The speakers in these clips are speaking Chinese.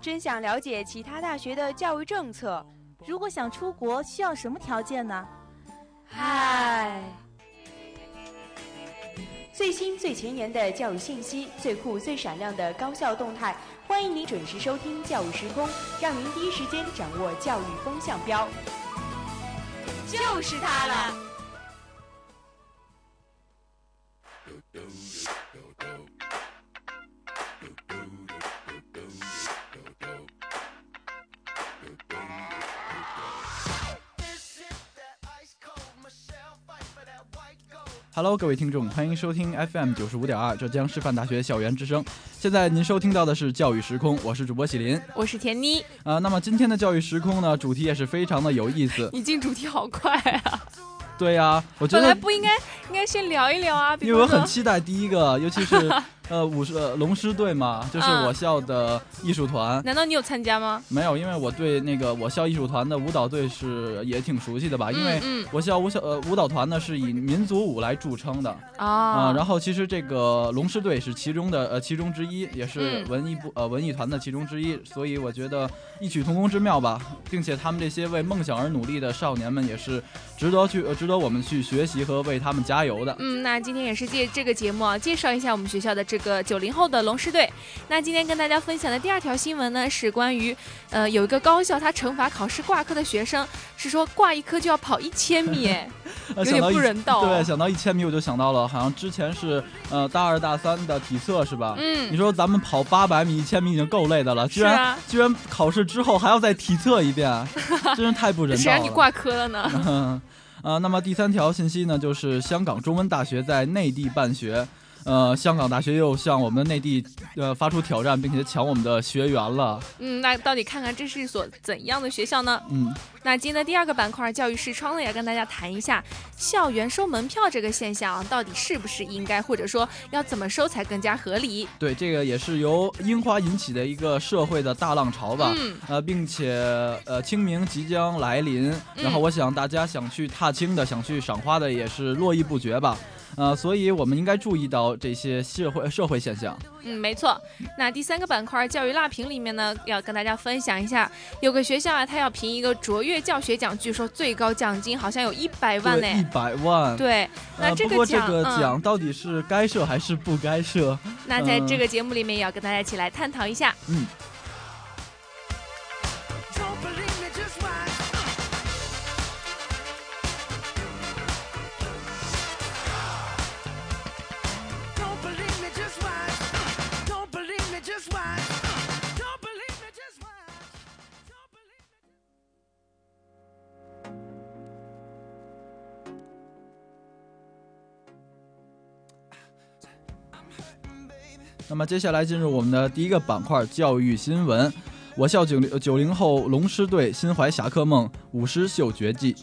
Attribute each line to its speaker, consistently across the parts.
Speaker 1: 真想了解其他大学的教育政策。
Speaker 2: 如果想出国，需要什么条件呢？
Speaker 1: 嗨，最新最前沿的教育信息，最酷最闪亮的高校动态，欢迎您准时收听《教育时空》，让您第一时间掌握教育风向标。就是它了。
Speaker 3: Hello，各位听众，欢迎收听 FM 九十五点二浙江师范大学校园之声。现在您收听到的是教育时空，我是主播喜林，
Speaker 1: 我是田妮。
Speaker 3: 啊，那么今天的教育时空呢，主题也是非常的有意思。
Speaker 1: 你进主题好快啊！
Speaker 3: 对呀，我觉得
Speaker 1: 本来不应该，应该先聊一聊啊。
Speaker 3: 因为我很期待第一个，尤其是。呃，舞狮龙狮队嘛，就是我校的艺术团。
Speaker 1: 难道你有参加吗？
Speaker 3: 没有，因为我对那个我校艺术团的舞蹈队是也挺熟悉的吧。因为我校舞校呃舞蹈团呢是以民族舞来著称的啊。然后其实这个龙狮队是其中的呃其中之一，也是文艺部呃文艺团的其中之一。所以我觉得异曲同工之妙吧，并且他们这些为梦想而努力的少年们也是值得去值得我们去学习和为他们加油的。
Speaker 1: 嗯，那今天也是借这个节目啊，介绍一下我们学校的这。个九零后的龙狮队，那今天跟大家分享的第二条新闻呢，是关于，呃，有一个高校，他惩罚考试挂科的学生，是说挂一科就要跑一千米，有点不人道。
Speaker 3: 对，想到一千米，我就想到了，好像之前是，呃，大二大三的体测是吧？嗯。你说咱们跑八百米、一千米已经够累的了，居然居然考试之后还要再体测一遍，真是太不人道了。谁
Speaker 1: 让你挂科了呢？
Speaker 3: 啊，那么第三条信息呢，就是香港中文大学在内地办学。呃，香港大学又向我们内地呃发出挑战，并且抢我们的学员了。
Speaker 1: 嗯，那到底看看这是一所怎样的学校呢？嗯，那今天的第二个板块教育视窗呢，要跟大家谈一下校园收门票这个现象，到底是不是应该，或者说要怎么收才更加合理？
Speaker 3: 对，这个也是由樱花引起的一个社会的大浪潮吧。嗯。呃，并且呃，清明即将来临，然后我想大家想去踏青的，想去赏花的也是络绎不绝吧。呃，所以我们应该注意到这些社会社会现象。
Speaker 1: 嗯，没错。那第三个板块教育辣评里面呢，要跟大家分享一下，有个学校啊，他要评一个卓越教学奖，据说最高奖金好像有一百万呢。
Speaker 3: 一百万。
Speaker 1: 对。那这
Speaker 3: 个奖，这个奖到底是该设还是不该设？
Speaker 1: 那在这个节目里面也要跟大家一起来探讨一下。嗯。
Speaker 3: 么接下来进入我们的第一个板块——教育新闻。我校九零九零后龙狮队心怀侠客梦，舞狮秀绝技，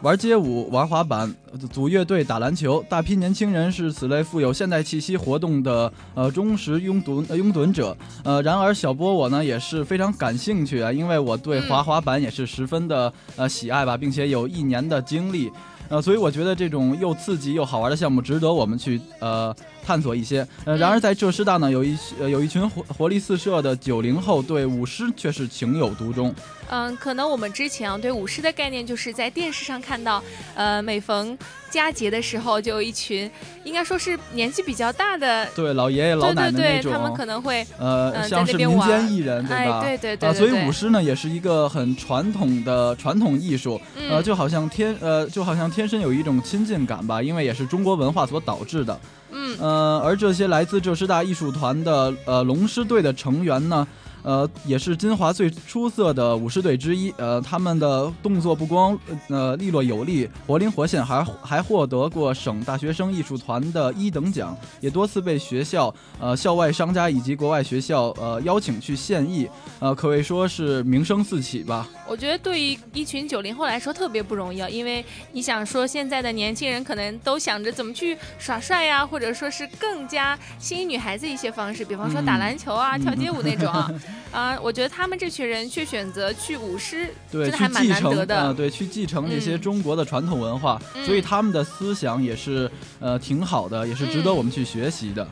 Speaker 3: 玩街舞、玩滑板、组乐队、打篮球。大批年轻人是此类富有现代气息活动的呃忠实拥趸拥趸者。呃，然而小波我呢也是非常感兴趣啊，因为我对滑滑板也是十分的呃喜爱吧，并且有一年的经历。呃，所以我觉得这种又刺激又好玩的项目值得我们去呃探索一些。呃，然而在浙师大呢，有一呃有一群活活力四射的九零后对舞狮却是情有独钟。
Speaker 1: 嗯，可能我们之前啊对舞狮的概念就是在电视上看到，呃，每逢佳节的时候就有一群，应该说是年纪比较大的，
Speaker 3: 对老爷爷老奶
Speaker 1: 奶那种，他们可能会
Speaker 3: 呃像是民间艺人，对吧？
Speaker 1: 对对对。啊，
Speaker 3: 所以舞狮呢也是一个很传统的传统艺术，呃，就好像天呃就好像天生有一种亲近感吧，因为也是中国文化所导致的。嗯。而这些来自浙师大艺术团的呃龙狮队的成员呢。呃，也是金华最出色的舞狮队之一。呃，他们的动作不光呃利落有力、活灵活现，还还获得过省大学生艺术团的一等奖，也多次被学校、呃校外商家以及国外学校呃邀请去献艺，呃，可谓说是名声四起吧。
Speaker 1: 我觉得对于一群九零后来说特别不容易啊，因为你想说现在的年轻人可能都想着怎么去耍帅呀，或者说是更加吸引女孩子一些方式，比方说打篮球啊、跳街舞那种啊。啊，我觉得他们这群人却选择去舞狮，
Speaker 3: 对，
Speaker 1: 还蛮难得
Speaker 3: 的。对，去继承那些中国的传统文化，所以他们的思想也是呃挺好的，也是值得我们去学习的。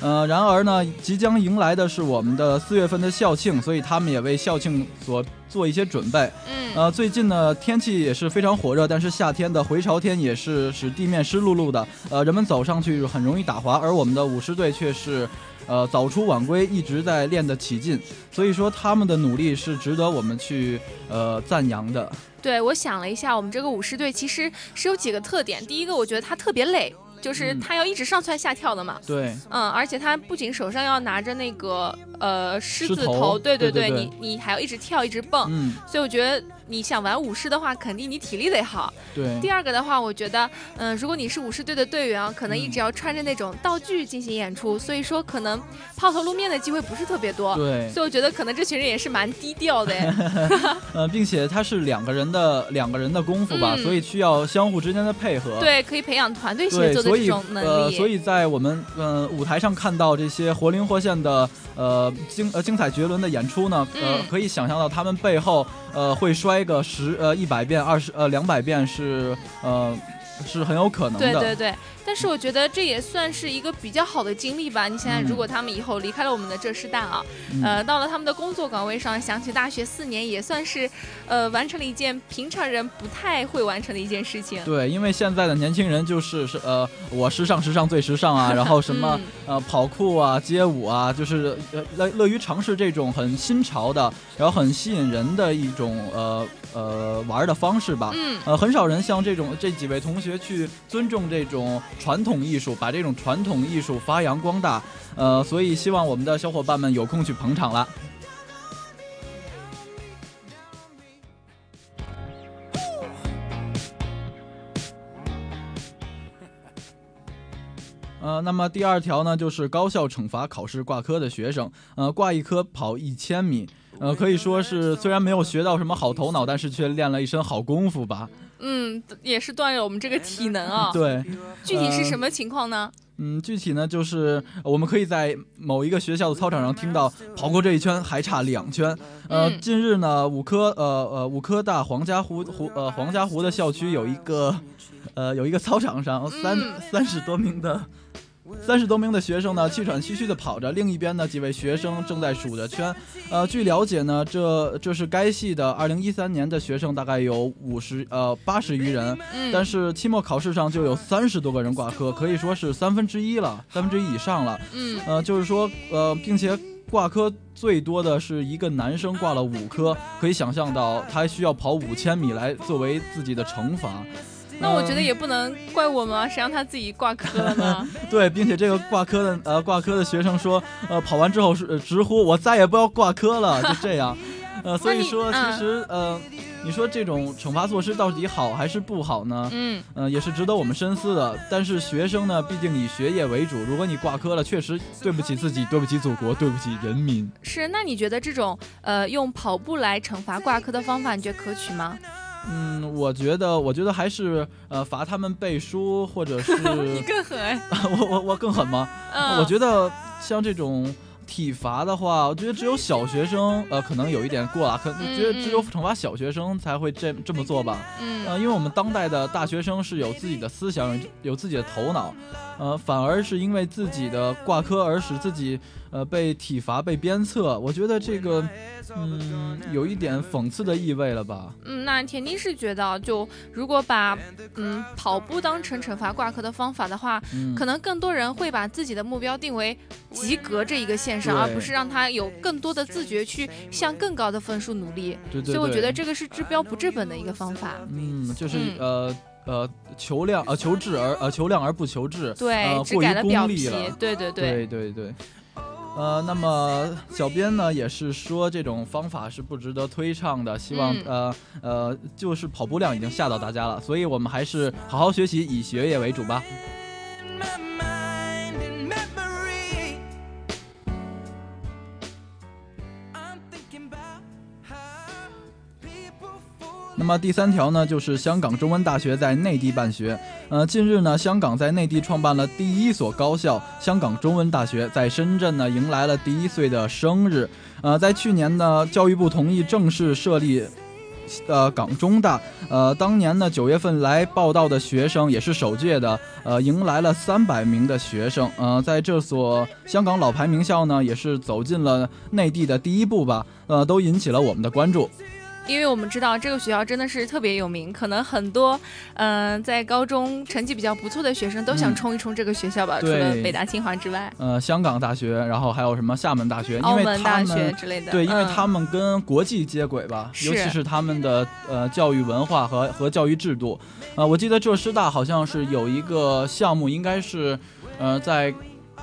Speaker 3: 呃，然而呢，即将迎来的是我们的四月份的校庆，所以他们也为校庆所做一些准备。
Speaker 1: 嗯，
Speaker 3: 呃，最近呢天气也是非常火热，但是夏天的回潮天也是使地面湿漉漉的，呃，人们走上去很容易打滑，而我们的舞狮队却是。呃，早出晚归，一直在练得起劲，所以说他们的努力是值得我们去呃赞扬的。
Speaker 1: 对，我想了一下，我们这个舞狮队其实是有几个特点。第一个，我觉得他特别累。就是他要一直上蹿下跳的嘛，
Speaker 3: 对，
Speaker 1: 嗯，而且他不仅手上要拿着那个呃狮子
Speaker 3: 头，
Speaker 1: 对
Speaker 3: 对
Speaker 1: 对，你你还要一直跳一直蹦，
Speaker 3: 嗯，
Speaker 1: 所以我觉得你想玩舞狮的话，肯定你体力得好。
Speaker 3: 对。
Speaker 1: 第二个的话，我觉得，嗯，如果你是舞狮队的队员啊，可能一直要穿着那种道具进行演出，所以说可能抛头露面的机会不是特别多。
Speaker 3: 对。
Speaker 1: 所以我觉得可能这群人也是蛮低调的。
Speaker 3: 呃，并且他是两个人的两个人的功夫吧，所以需要相互之间的配合。
Speaker 1: 对，可以培养团队协作的这种能
Speaker 3: 力。所以在我们嗯舞台上看到这些活灵活现的呃精呃精彩绝伦的演出呢，呃可以想象到他们背后呃会摔个十呃一百遍二十呃两百遍是呃是很有可能的。
Speaker 1: 对对对。但是我觉得这也算是一个比较好的经历吧。你想想，如果他们以后离开了我们的浙师大啊，呃，到了他们的工作岗位上，想起大学四年，也算是，呃，完成了一件平常人不太会完成的一件事情。
Speaker 3: 对，因为现在的年轻人就是是呃，我时尚时尚最时尚啊，然后什么呃跑酷啊、街舞啊，就是乐乐于尝试这种很新潮的，然后很吸引人的一种呃呃玩的方式吧。
Speaker 1: 嗯。
Speaker 3: 呃，很少人像这种这几位同学学去尊重这种。传统艺术，把这种传统艺术发扬光大，呃，所以希望我们的小伙伴们有空去捧场了。呃，那么第二条呢，就是高校惩罚考试挂科的学生，呃，挂一科跑一千米，呃，可以说是虽然没有学到什么好头脑，但是却练了一身好功夫吧。
Speaker 1: 嗯，也是锻炼我们这个体能啊。
Speaker 3: 对，
Speaker 1: 具体是什么情况呢？
Speaker 3: 嗯，具体呢就是我们可以在某一个学校的操场上听到跑过这一圈还差两圈。呃，近日呢，五科呃呃五科大黄家湖湖呃黄家湖的校区有一个呃有一个操场上三三十多名的。三十多名的学生呢，气喘吁吁地跑着，另一边呢，几位学生正在数着圈。呃，据了解呢，这这是该系的二零一三年的学生，大概有五十呃八十余人。
Speaker 1: 嗯。
Speaker 3: 但是期末考试上就有三十多个人挂科，可以说是三分之一了，三分之一以上了。
Speaker 1: 嗯。
Speaker 3: 呃，就是说呃，并且挂科最多的是一个男生挂了五科，可以想象到他需要跑五千米来作为自己的惩罚。
Speaker 1: 那我觉得也不能怪我们啊，谁让他自己挂科了呢？
Speaker 3: 对，并且这个挂科的呃挂科的学生说，呃跑完之后是直呼我再也不要挂科了，就这样。呃，所以说其实呃，你说这种惩罚措施到底好还是不好呢？
Speaker 1: 嗯，
Speaker 3: 呃也是值得我们深思的。但是学生呢，毕竟以学业为主，如果你挂科了，确实对不起自己，对不起祖国，对不起人民。
Speaker 1: 是，那你觉得这种呃用跑步来惩罚挂科的方法，你觉得可取吗？
Speaker 3: 嗯，我觉得，我觉得还是呃罚他们背书，或者是
Speaker 1: 你更狠，
Speaker 3: 我我我更狠吗？我觉得像这种体罚的话，我觉得只有小学生呃可能有一点过了，可觉得只有惩罚小学生才会这这么做吧。
Speaker 1: 嗯，
Speaker 3: 呃，因为我们当代的大学生是有自己的思想，有自己的头脑，呃，反而是因为自己的挂科而使自己。呃，被体罚、被鞭策，我觉得这个，嗯，有一点讽刺的意味了吧？
Speaker 1: 嗯，那田妮是觉得，就如果把嗯跑步当成惩罚挂科的方法的话，可能更多人会把自己的目标定为及格这一个线上，而不是让他有更多的自觉去向更高的分数努力。
Speaker 3: 对对。
Speaker 1: 所以我觉得这个是治标不治本的一个方法。
Speaker 3: 嗯，就是呃呃求量呃求质而呃求量而不求质，
Speaker 1: 对，
Speaker 3: 过于
Speaker 1: 功利
Speaker 3: 了。
Speaker 1: 对对对
Speaker 3: 对对对。呃，那么小编呢也是说这种方法是不值得推倡的，希望呃呃，就是跑步量已经吓到大家了，所以我们还是好好学习，以学业为主吧。那么第三条呢，就是香港中文大学在内地办学。呃，近日呢，香港在内地创办了第一所高校——香港中文大学，在深圳呢迎来了第一岁的生日。呃，在去年呢，教育部同意正式设立呃港中大，呃当年呢九月份来报道的学生也是首届的，呃迎来了三百名的学生，呃在这所香港老牌名校呢也是走进了内地的第一步吧，呃都引起了我们的关注。
Speaker 1: 因为我们知道这个学校真的是特别有名，可能很多嗯、在高中成绩比较不错的学生都想
Speaker 3: 嗯
Speaker 1: 冲一冲这个学校吧，除了北大清华之外，
Speaker 3: 呃，香港大学，然后还有什么厦门大学，
Speaker 1: 澳门大学之类的。
Speaker 3: 对，因为
Speaker 1: 嗯
Speaker 3: 他们跟国际接轨吧，尤其
Speaker 1: 是
Speaker 3: 是他们的呃教育文化和和教育制度。呃，我记得浙师大好像是有一个项目，应该是呃在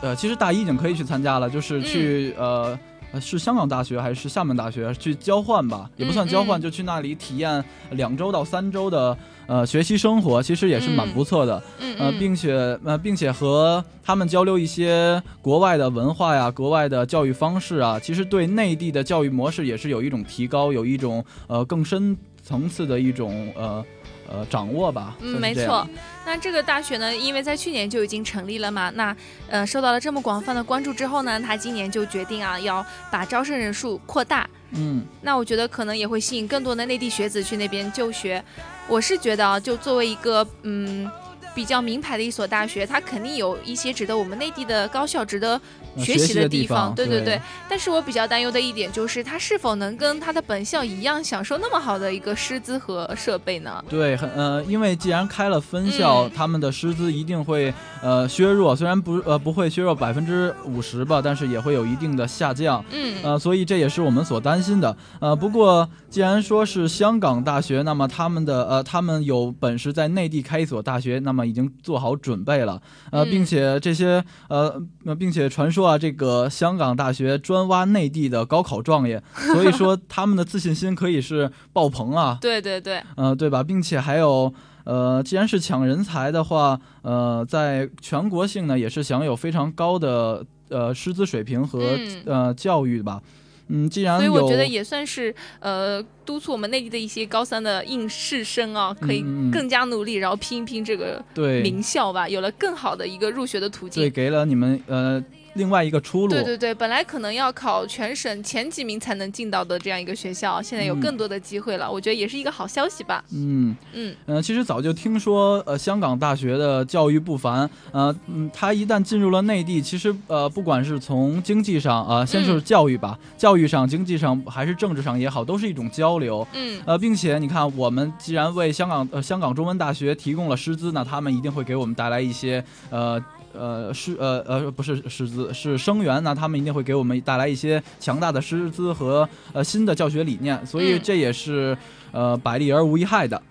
Speaker 3: 呃，其实大一已经可以去参加了，就是去、
Speaker 1: 嗯
Speaker 3: 呃。呃是香港大学还是厦门大学去交换吧？也不算交换，
Speaker 1: 嗯嗯
Speaker 3: 就去那里体验两周到三周的呃学习生活，其实也是蛮
Speaker 1: 嗯
Speaker 3: 不错的。呃，并且呃，并且和他们交流一些国外的文化呀、国外的教育方式啊，其实对内地的教育模式也是有一种提高，有一种呃更深层次的一种呃呃掌握吧。
Speaker 1: 嗯，没错。。那这个大学呢，因为在去年就已经成立了嘛，那呃受到了这么广泛的关注之后呢，他今年就决定啊要把招生人数扩大。
Speaker 3: 嗯
Speaker 1: 那我觉得可能也会吸引更多的内地学子去那边就学。我是觉得啊，就作为一个嗯比较名牌的一所大学，它肯定有一些值得我们内地的高校值得
Speaker 3: 呃
Speaker 1: 学习
Speaker 3: 习的
Speaker 1: 地
Speaker 3: 方，
Speaker 1: 对
Speaker 3: 对
Speaker 1: 对。但是我比较担忧的一点就是，它是否能跟它的本校一样享受那么好的一个师资和设备呢？
Speaker 3: 对，很呃，因为既然开了分校，
Speaker 1: 嗯
Speaker 3: 他们的师资一定会呃削弱，虽然不呃不会削弱百分之五十吧，但是也会有一定的下降。
Speaker 1: 嗯，
Speaker 3: 呃，所以这也是我们所担心的。呃，不过既然说是香港大学，那么他们的呃，他们有本事在内地开一所大学，那么已经做好准备了。呃，
Speaker 1: 嗯
Speaker 3: 并且这些呃，呃并且传说啊，这个香港大学专挖内地的高考状元，所以说他们的自信心可以是爆棚啊。
Speaker 1: 对对对，
Speaker 3: 呃，对吧？并且还有。呃，既然是抢人才的话，呃，在全国性呢也是享有非常高的呃师资水平和、
Speaker 1: 嗯
Speaker 3: 呃教育吧。嗯，既然
Speaker 1: 所以，我觉得也算是呃督促我们内地的一些高三的应试生啊，可以更加努力，然后拼一拼这个名校吧，有了更好的一个入学的途
Speaker 3: 对
Speaker 1: 径。
Speaker 3: 给了你们呃另外一个出路。
Speaker 1: 对对对，本来可能要考全省前几名才能进到的这样一个学校，现在有
Speaker 3: 嗯
Speaker 1: 更多的机会了，我觉得也是一个好消息吧。
Speaker 3: 嗯
Speaker 1: 嗯
Speaker 3: 呃，其实早就听说呃香港大学的教育不凡，呃嗯，他一旦进入了内地，其实呃不管是从经济上啊、呃，先是
Speaker 1: 嗯
Speaker 3: 教育吧，教育上、经济上还是政治上也好，都是一种交流。
Speaker 1: 嗯，
Speaker 3: 呃，并且你看，我们既然为香港呃香港中文大学提供了师资，那他们一定会给我们带来一些呃呃师呃呃不是师资是生源，那他们一定会给我们带来一些强大的师资和呃新的教学理念，所以
Speaker 1: 嗯
Speaker 3: 这也是呃百利而无一害的。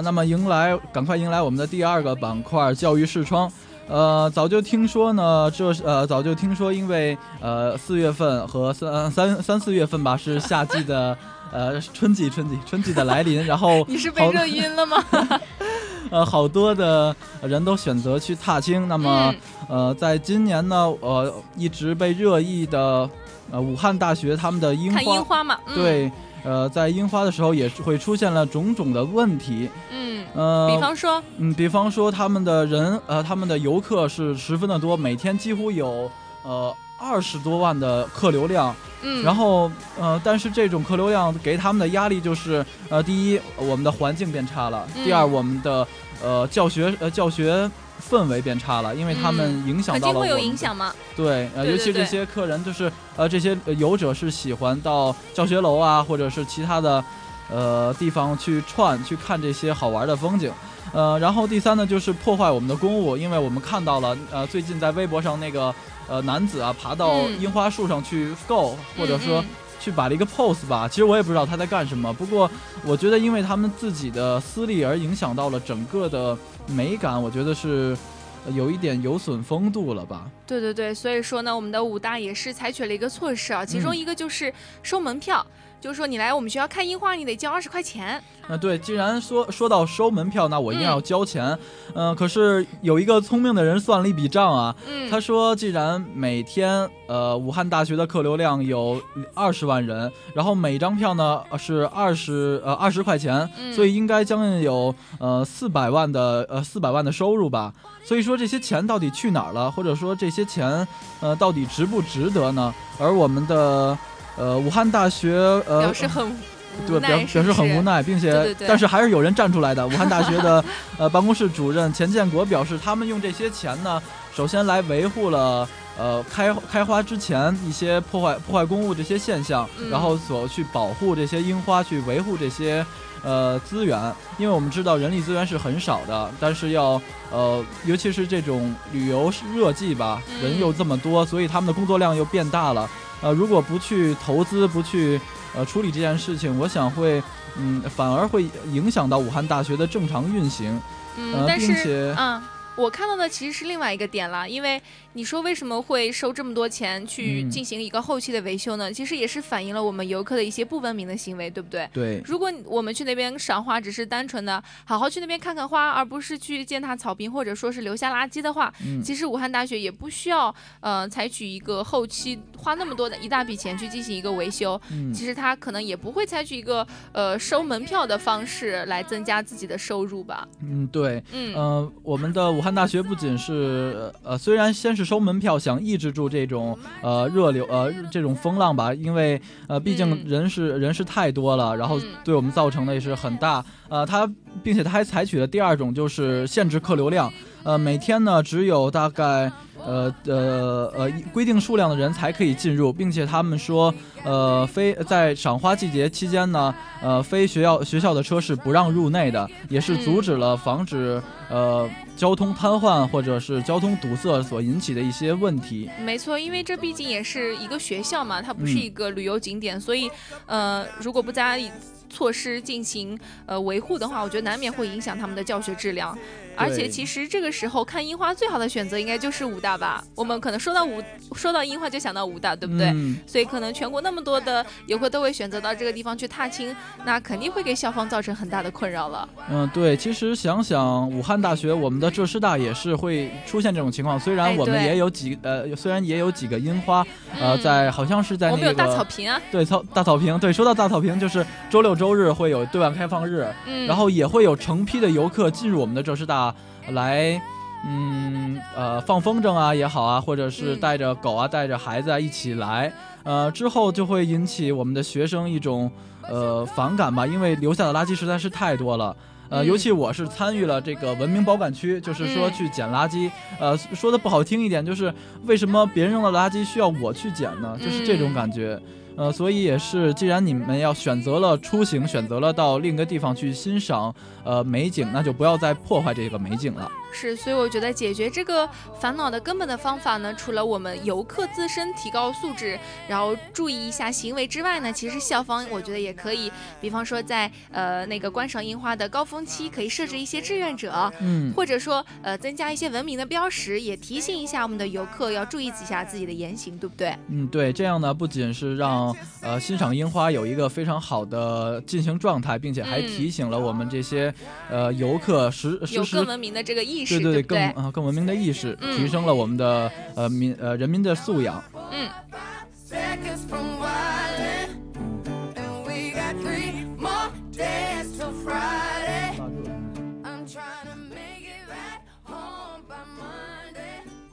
Speaker 3: 呃，那么迎来，赶快迎来我们的第二个板块——教育视窗。呃，早就听说呢，这呃，早就听说，因为呃，四月份和三三三四月份吧，是夏季的 呃春季，春季，春季的来临，然后
Speaker 1: 你是被热晕了吗？
Speaker 3: 呃好多的人都选择去踏青。那么、
Speaker 1: 嗯
Speaker 3: 呃，在今年呢，呃，一直被热议的呃武汉大学他们的樱
Speaker 1: 看
Speaker 3: 花，
Speaker 1: 樱花嘛，嗯、，
Speaker 3: 对，呃，在樱花的时候也是会出现了种种的问题。
Speaker 1: 嗯，
Speaker 3: 呃，
Speaker 1: 比方说，
Speaker 3: 嗯，比方说他们的人，呃，他们的游客是十分的多，每天几乎有呃二十多万的客流量。
Speaker 1: 嗯，
Speaker 3: 然后呃，但是这种客流量给他们的压力就是，呃，第一，我们的环境变差了；
Speaker 1: 嗯
Speaker 3: 第二，我们的呃教学呃教学氛围变差了，因为他们影响
Speaker 1: 肯定会有影响吗。
Speaker 3: 对，呃，尤其这些客人就是呃，这些呃游者是喜欢到教学楼啊，或者是其他的呃地方去串去看这些好玩的风景。呃，然后第三呢，就是破坏我们的公物，因为我们看到了呃，最近在微博上那个呃男子啊，爬到
Speaker 1: 嗯
Speaker 3: 樱花树上去 go，、或者说
Speaker 1: 嗯
Speaker 3: 去摆了一个 pose 吧。其实我也不知道他在干什么，不过我觉得因为他们自己的私利而影响到了整个的美感，我觉得是呃有一点有损风度了吧。
Speaker 1: 对对对，所以说呢，我们的武大也是采取了一个措施啊，其中
Speaker 3: 嗯
Speaker 1: 一个就是收门票。就是说你来我们学校看樱花，你得交二十块钱。
Speaker 3: 啊，对，既然说说到收门票，那我一定
Speaker 1: 嗯
Speaker 3: 要交钱。嗯、可是有一个聪明的人算了一笔账啊，
Speaker 1: 嗯，
Speaker 3: 他说，既然每天呃武汉大学的客流量有二十万人，然后每张票呢呃是二十呃二十块钱，
Speaker 1: 嗯
Speaker 3: 所以应该将近有呃四百万的呃四百万的收入吧。所以说这些钱到底去哪儿了，或者说这些钱呃到底值不值得呢？而我们的呃武汉大学呃
Speaker 1: 表示很
Speaker 3: 对，表，表示很无
Speaker 1: 奈。
Speaker 3: 奈，并且
Speaker 1: 对对对
Speaker 3: 但是还是有人站出来的。武汉大学的呃办公室主任钱建国表示，他们用这些钱呢，首先来维护了呃开开花之前一些破坏破坏公物这些现象，
Speaker 1: 嗯
Speaker 3: 然后所去保护这些樱花，去维护这些。呃，资源，因为我们知道人力资源是很少的，但是要呃，尤其是这种旅游热季吧，
Speaker 1: 嗯
Speaker 3: 人又这么多，所以他们的工作量又变大了。呃，如果不去投资，不去呃处理这件事情，我想会，嗯，反而会影响到武汉大学的正常运行。呃，，并且，
Speaker 1: 嗯，我看到的其实是另外一个点了，因为你说为什么会收这么多钱去
Speaker 3: 嗯
Speaker 1: 进行一个后期的维修呢？其实也是反映了我们游客的一些不文明的行为，对不对？
Speaker 3: 对，
Speaker 1: 如果我们去那边赏花，只是单纯的好好去那边看看花，而不是去践踏草坪或者说是留下垃圾的话，
Speaker 3: 嗯，
Speaker 1: 其实武汉大学也不需要呃采取一个后期花那么多的一大笔钱去进行一个维修，
Speaker 3: 嗯
Speaker 1: 其实他可能也不会采取一个呃收门票的方式来增加自己的收入吧。
Speaker 3: 嗯，对，
Speaker 1: 嗯
Speaker 3: 呃，我们的武汉大学不仅是呃，虽然先是收门票，想抑制住这种呃热流呃这种风浪吧，因为呃毕竟
Speaker 1: 嗯
Speaker 3: 人是、人是太多了，然后
Speaker 1: 嗯
Speaker 3: 对我们造成的也是很大。呃，它并且它还采取了第二种，就是限制客流量。呃，每天呢只有大概呃呃呃规定数量的人才可以进入，并且他们说，呃，非在赏花季节期间呢，呃，非学校学校的车是不让入内的，也是阻止了防止呃交通瘫痪或者是交通堵塞所引起的一些问题。
Speaker 1: 没错，因为这毕竟也是一个学校嘛，它不是
Speaker 3: 嗯
Speaker 1: 一个旅游景点，所以呃，如果不加以措施进行呃维护的话，我觉得难免会影响他们的教学质量。而且其实这个时候看樱花最好的选择应该就是武大吧。我们可能说到武说到樱花就想到武大，对不对？
Speaker 3: 嗯
Speaker 1: 所以可能全国那么多的游客都会选择到这个地方去踏青，那肯定会给校方造成很大的困扰了。
Speaker 3: 嗯，对，其实想想武汉大学，我们的浙师大也是会出现这种情况。虽然我们也有几呃，虽然也有几个樱花，呃，
Speaker 1: 嗯
Speaker 3: 在好像是在那
Speaker 1: 我们有大草坪啊，
Speaker 3: 对草大草坪，对，说到大草坪，就是周六周日会有对外开放日，
Speaker 1: 嗯，
Speaker 3: 然后也会有成批的游客进入我们的浙师大来，嗯呃放风筝啊也好啊，或者是
Speaker 1: 嗯
Speaker 3: 带着狗啊带着孩子啊一起来，呃之后就会引起我们的学生一种呃反感吧，因为留下的垃圾实在是太多了。呃，
Speaker 1: 嗯
Speaker 3: 尤其我是参与了这个文明保管区，就是说
Speaker 1: 嗯
Speaker 3: 去捡垃圾。呃，说的不好听一点，就是为什么别人扔的垃圾需要我去捡呢？就是这种
Speaker 1: 嗯
Speaker 3: 感觉。呃，所以也是，既然你们要选择了出行，选择了到另一个地方去欣赏呃美景，那就不要再破坏这个美景了。
Speaker 1: 是，所以我觉得解决这个烦恼的根本的方法呢，除了我们游客自身提高素质，然后注意一下行为之外呢，其实校方我觉得也可以，比方说在呃那个观赏樱花的高峰期，可以设置一些志愿者，
Speaker 3: 嗯，
Speaker 1: 或者说呃增加一些文明的标识，也提醒一下我们的游客要注意一下自己的言行，对不对？
Speaker 3: 嗯，对，这样呢，不仅是让呃欣赏樱花有一个非常好的进行状态，并且还
Speaker 1: 嗯
Speaker 3: 提醒了我们这些呃游客时
Speaker 1: 有
Speaker 3: 时时
Speaker 1: 更文明的这个意识，
Speaker 3: 对对
Speaker 1: 对？
Speaker 3: 更呃更文明的意识，
Speaker 1: 嗯
Speaker 3: 提升了我们的呃民呃人民的素养。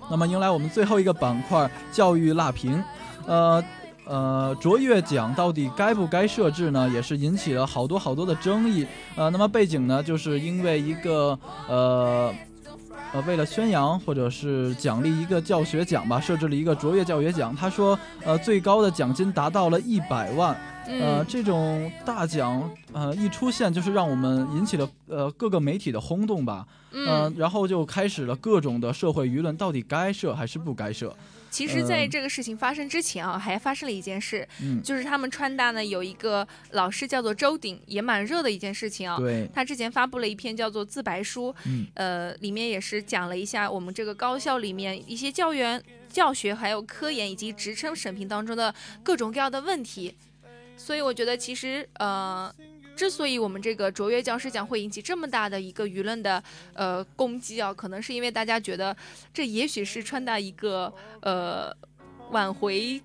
Speaker 3: 那么迎来我们最后一个板块——教育辣评。呃呃，卓越奖到底该不该设置呢？也是引起了好多好多的争议。呃，那么背景呢，就是因为一个呃。呃，为了宣扬或者是奖励一个教学奖吧，设置了一个卓越教学奖。他说，呃，最高的奖金达到了一百万。呃，
Speaker 1: 嗯，
Speaker 3: 这种大奖，呃，一出现就是让我们引起了呃各个媒体的轰动吧。呃
Speaker 1: 嗯，
Speaker 3: 然后就开始了各种的社会舆论，到底该设还是不该设？
Speaker 1: 其实，在
Speaker 3: 嗯
Speaker 1: 这个事情发生之前啊，还发生了一件事，
Speaker 3: 嗯，
Speaker 1: 就是他们川大呢有一个老师叫做周鼎，也蛮热的一件事情啊。
Speaker 3: 对，
Speaker 1: 他之前发布了一篇叫做自白书，
Speaker 3: 嗯
Speaker 1: 呃，里面也是讲了一下我们这个高校里面一些教员、教学还有科研以及职称审评当中的各种各样的问题。所以我觉得其实呃。之所以我们这个卓越教师奖会引起这么大的一个舆论的呃攻击啊，可能是因为大家觉得这也许是川大一个呃挽回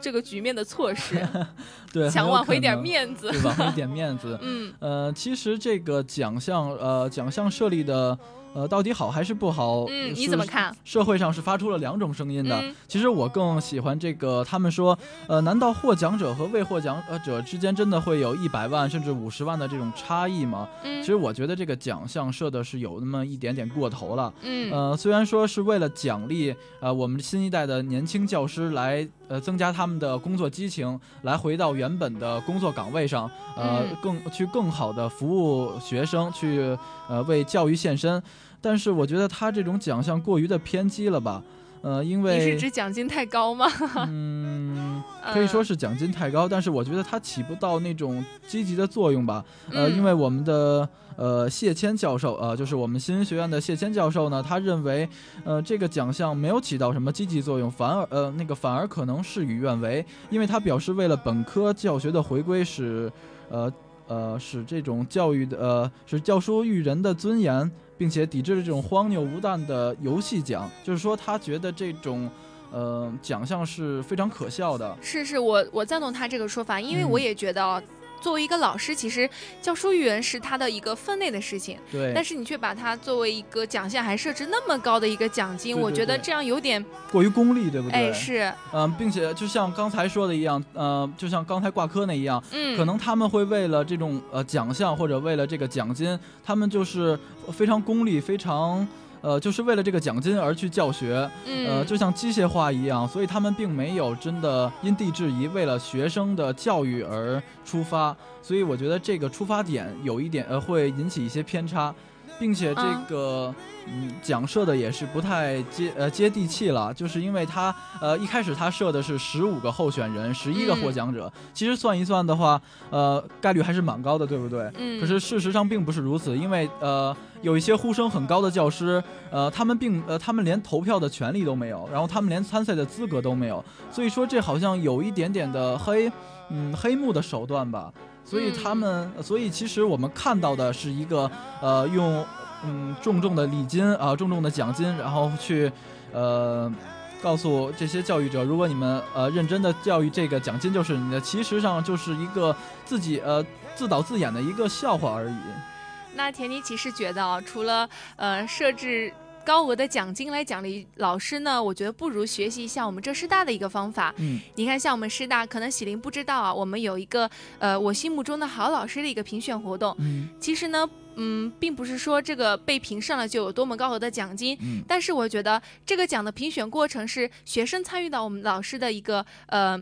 Speaker 1: 这个局面的措施，
Speaker 3: 对，
Speaker 1: 想挽回点面子。
Speaker 3: 对，挽回点面子。
Speaker 1: 嗯
Speaker 3: 呃，其实这个奖项，呃，奖项设立的，呃，到底好还是不好？
Speaker 1: 嗯，你怎么看？
Speaker 3: 社会上是发出了两种声音的。
Speaker 1: 嗯
Speaker 3: 其实我更喜欢这个，他们说，呃，难道获奖者和未获奖呃者之间真的会有一百万甚至五十万的这种差异吗？
Speaker 1: 嗯
Speaker 3: 其实我觉得这个奖项设的是有那么一点点过头了。
Speaker 1: 嗯
Speaker 3: 呃，虽然说是为了奖励呃我们新一代的年轻教师来呃增加他们的工作激情，来回到原本的工作岗位上，呃
Speaker 1: 嗯
Speaker 3: 更去更好的服务学生，去呃为教育献身。但是我觉得他这种奖项过于的偏激了吧？呃，因为
Speaker 1: 你是
Speaker 3: 为
Speaker 1: 指奖金太高吗？
Speaker 3: 嗯，可以说
Speaker 1: 嗯
Speaker 3: 是奖金太高，但是我觉得它起不到那种积极的作用吧。呃，
Speaker 1: 嗯
Speaker 3: 因为我们的呃谢谦教授，呃，就是我们新闻学院的谢谦教授呢，他认为，呃，这个奖项没有起到什么积极作用，反而呃那个反而可能事与愿违，因为他表示为了本科教学的回归使，呃呃使这种教育的呃使教书育人的尊严。并且抵制了这种荒谬无诞的游戏奖，就是说他觉得这种，呃，奖项是非常可笑的。
Speaker 1: 是是，我我赞同他这个说法，因为我
Speaker 3: 嗯
Speaker 1: 也觉得哦。作为一个老师，其实教书育人是他的一个分内的事情，
Speaker 3: 对，
Speaker 1: 但是你却把它作为一个奖项，还设置那么高的一个奖金，
Speaker 3: 对对对
Speaker 1: 我觉得这样有点，
Speaker 3: 过于功利，对不对？
Speaker 1: 哎，是，
Speaker 3: 嗯、并且就像刚才说的一样，呃，就像刚才挂科那一样，
Speaker 1: 嗯，
Speaker 3: 可能他们会为了这种呃奖项或者为了这个奖金，他们就是非常功利，非常。呃，就是为了这个奖金而去教学，
Speaker 1: 嗯，
Speaker 3: 呃，就像机械化一样，所以他们并没有真的因地制宜，为了学生的教育而出发，所以我觉得这个出发点有一点呃会引起一些偏差，并且这
Speaker 1: 嗯
Speaker 3: 个嗯讲设的也是不太接呃接地气了，就是因为他呃一开始他设的是十五个候选人，十一个获
Speaker 1: 嗯
Speaker 3: 奖者，其实算一算的话，呃概率还是蛮高的，对不对？
Speaker 1: 嗯，
Speaker 3: 可是事实上并不是如此，因为呃有一些呼声很高的教师，呃他们并呃他们连投票的权利都没有，然后他们连参赛的资格都没有，所以说这好像有一点点的黑，嗯黑幕的手段吧。所以他们，所以其实我们看到的是一个呃用嗯重重的礼金啊、重重的奖金，然后去呃。告诉这些教育者，如果你们呃认真的教育，这个奖金就是你的，其实上就是一个自己呃自导自演的一个笑话而已。
Speaker 1: 那田妮其实觉得啊，除了呃设置高额的奖金来奖励老师呢，我觉得不如学习一下我们浙师大的一个方法。
Speaker 3: 嗯，
Speaker 1: 你看，像我们师大，可能喜林不知道啊，我们有一个呃我心目中的好老师的一个评选活动。
Speaker 3: 嗯
Speaker 1: 其实呢，嗯，并不是说这个被评上了就有多么高额的奖金，
Speaker 3: 嗯
Speaker 1: 但是我觉得这个奖的评选过程是学生参与到我们老师的一个呃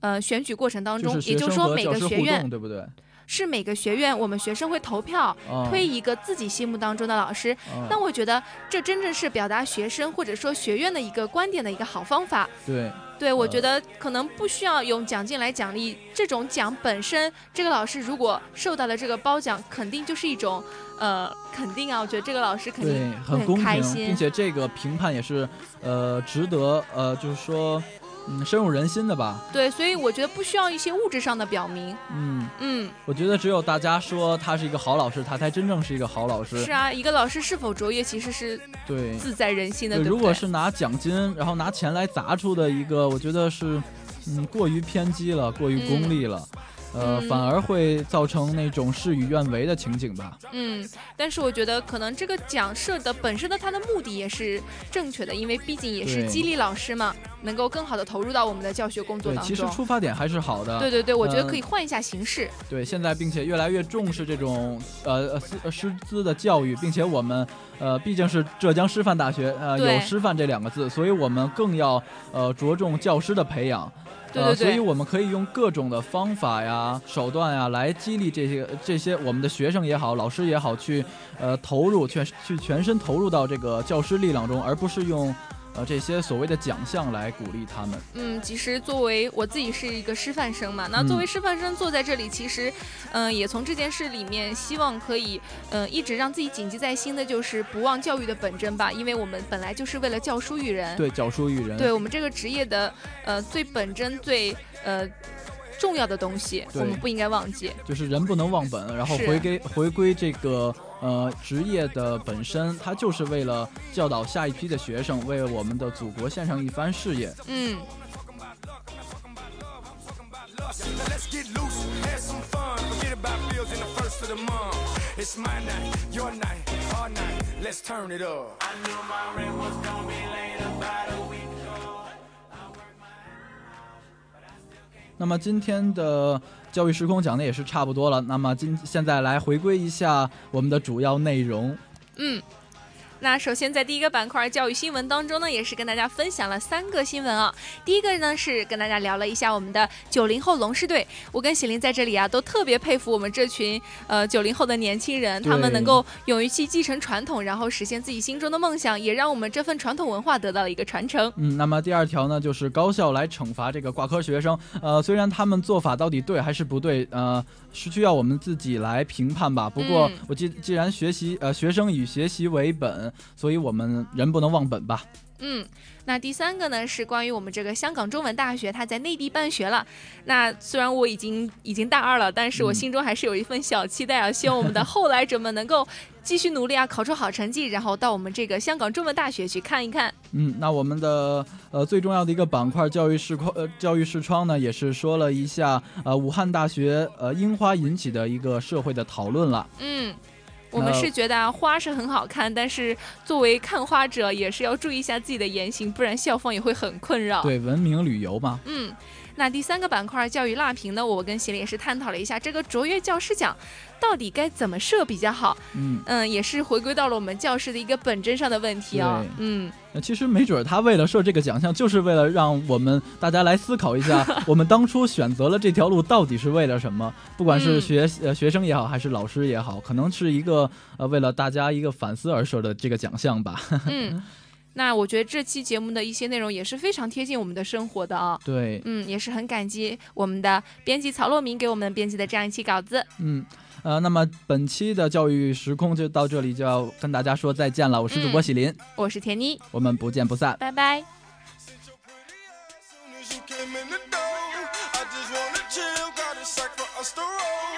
Speaker 1: 呃选举过程当中，
Speaker 3: 就
Speaker 1: 也就是说每个学院，
Speaker 3: 对不对？
Speaker 1: 是每个学院我们学生会投票
Speaker 3: 啊
Speaker 1: 推一个自己心目当中的老师。
Speaker 3: 啊
Speaker 1: 那我觉得这真正是表达学生或者说学院的一个观点的一个好方法。
Speaker 3: 对，
Speaker 1: 对，我
Speaker 3: 呃
Speaker 1: 觉得可能不需要用奖金来奖励这种奖本身，这个老师如果受到了这个褒奖，肯定就是一种呃肯定啊。我觉得这个老师肯
Speaker 3: 对
Speaker 1: 定，会
Speaker 3: 很公平，
Speaker 1: 开心
Speaker 3: 并。且这个评判也是呃值得呃就是说嗯深入人心的吧。
Speaker 1: 对，所以我觉得不需要一些物质上的表明。
Speaker 3: 嗯，
Speaker 1: 嗯，
Speaker 3: 我觉得只有大家说他是一个好老师，他才真正是一个好老师。
Speaker 1: 是啊，一个老师是否卓越，其实是
Speaker 3: 对。
Speaker 1: 自在人心的，
Speaker 3: 对，
Speaker 1: 对对？
Speaker 3: 如果是拿奖金，然后拿钱来砸出的一个，我觉得是，嗯，过于偏激了，过于功利了，呃，
Speaker 1: 嗯
Speaker 3: 反而会造成那种事与愿违的情景吧。
Speaker 1: 嗯，但是我觉得可能这个奖设的本身的它的目的也是正确的，因为毕竟也是激励老师嘛，能够更好的投入到我们的教学工作，当中。
Speaker 3: 其实出发点还是好的。
Speaker 1: 对对对，我觉得
Speaker 3: 呃
Speaker 1: 可以换一下形式。
Speaker 3: 对，现在并且越来越重视这种呃呃师呃师资的教育，并且我们呃毕竟是浙江师范大学，呃有师范这两个字，所以我们更要呃着重教师的培养。呃，
Speaker 1: 对对对
Speaker 3: 所以我们可以用各种的方法呀、手段呀来激励这些这些我们的学生也好、老师也好，去呃投入全去全身投入到这个教师力量中，而不是用呃这些所谓的奖项来鼓励他们。
Speaker 1: 嗯，其实作为我自己是一个师范生嘛，那作为
Speaker 3: 嗯
Speaker 1: 师范生坐在这里，其实，嗯、也从这件事里面希望可以，嗯、一直让自己谨记在心的就是不忘教育的本真吧，因为我们本来就是为了教书育人。
Speaker 3: 对，教书育人。
Speaker 1: 对我们这个职业的呃最本真最呃重要的东西，我们不应该忘记。
Speaker 3: 就是人不能忘本，然后回归回归这个呃职业的本身，它就是为了教导下一批的学生，为我们的祖国献上一番事业。
Speaker 1: 嗯，
Speaker 3: 那么今天的教育时空讲的也是差不多了，那么今现在来回归一下我们的主要内容。
Speaker 1: 嗯，那首先在第一个板块教育新闻当中呢，也是跟大家分享了三个新闻啊。第一个呢是跟大家聊了一下我们的九零后龙狮队，我跟喜林在这里啊都特别佩服我们这群呃九零后的年轻人，他们能够勇于去继承传统，然后实现自己心中的梦想，也让我们这份传统文化得到了一个传承。
Speaker 3: 嗯，那么第二条呢，就是高校来惩罚这个挂科学生。呃，虽然他们做法到底对还是不对，呃，是需要我们自己来评判吧。不过
Speaker 1: 嗯，
Speaker 3: 我既既然学习呃学生以学习为本，所以我们人不能忘本吧。
Speaker 1: 嗯，那第三个呢是关于我们这个香港中文大学，它在内地办学了。那虽然我已经已经大二了，但是我
Speaker 3: 嗯
Speaker 1: 心中还是有一份小期待啊，希望我们的后来者们能够继续努力啊，考出好成绩，然后到我们这个香港中文大学去看一看。
Speaker 3: 嗯，那我们的呃最重要的一个板块教育视框呃教育视窗呢，也是说了一下呃武汉大学呃樱花引起的一个社会的讨论了。
Speaker 1: 嗯。我们是觉得啊，花是很好看，但是作为看花者，也是要注意一下自己的言行，不然校方也会很困扰。
Speaker 3: 对，文明旅游嘛。
Speaker 1: 嗯，那第三个板块教育辣评呢，我跟贤林也是探讨了一下这个卓越教师奖到底该怎么设比较好。
Speaker 3: 嗯，
Speaker 1: 嗯，也是回归到了我们教师的一个本真上的问题哦。嗯，
Speaker 3: 那其实没准儿他为了设这个奖项，就是为了让我们大家来思考一下，我们当初选择了这条路到底是为了什么？不管是
Speaker 1: 嗯
Speaker 3: 学、呃学生也好，还是老师也好，可能是一个呃为了大家一个反思而设的这个奖项吧。
Speaker 1: 嗯，那我觉得这期节目的一些内容也是非常贴近我们的生活的啊。
Speaker 3: 对，
Speaker 1: 嗯，也是很感激我们的编辑曹洛明给我们编辑的这样一期稿子。
Speaker 3: 嗯。呃，那么本期的教育时空就到这里，就要跟大家说再见了。我是主播
Speaker 1: 嗯
Speaker 3: 喜林，
Speaker 1: 我是田妮，
Speaker 3: 我们不见不散。
Speaker 1: 拜拜。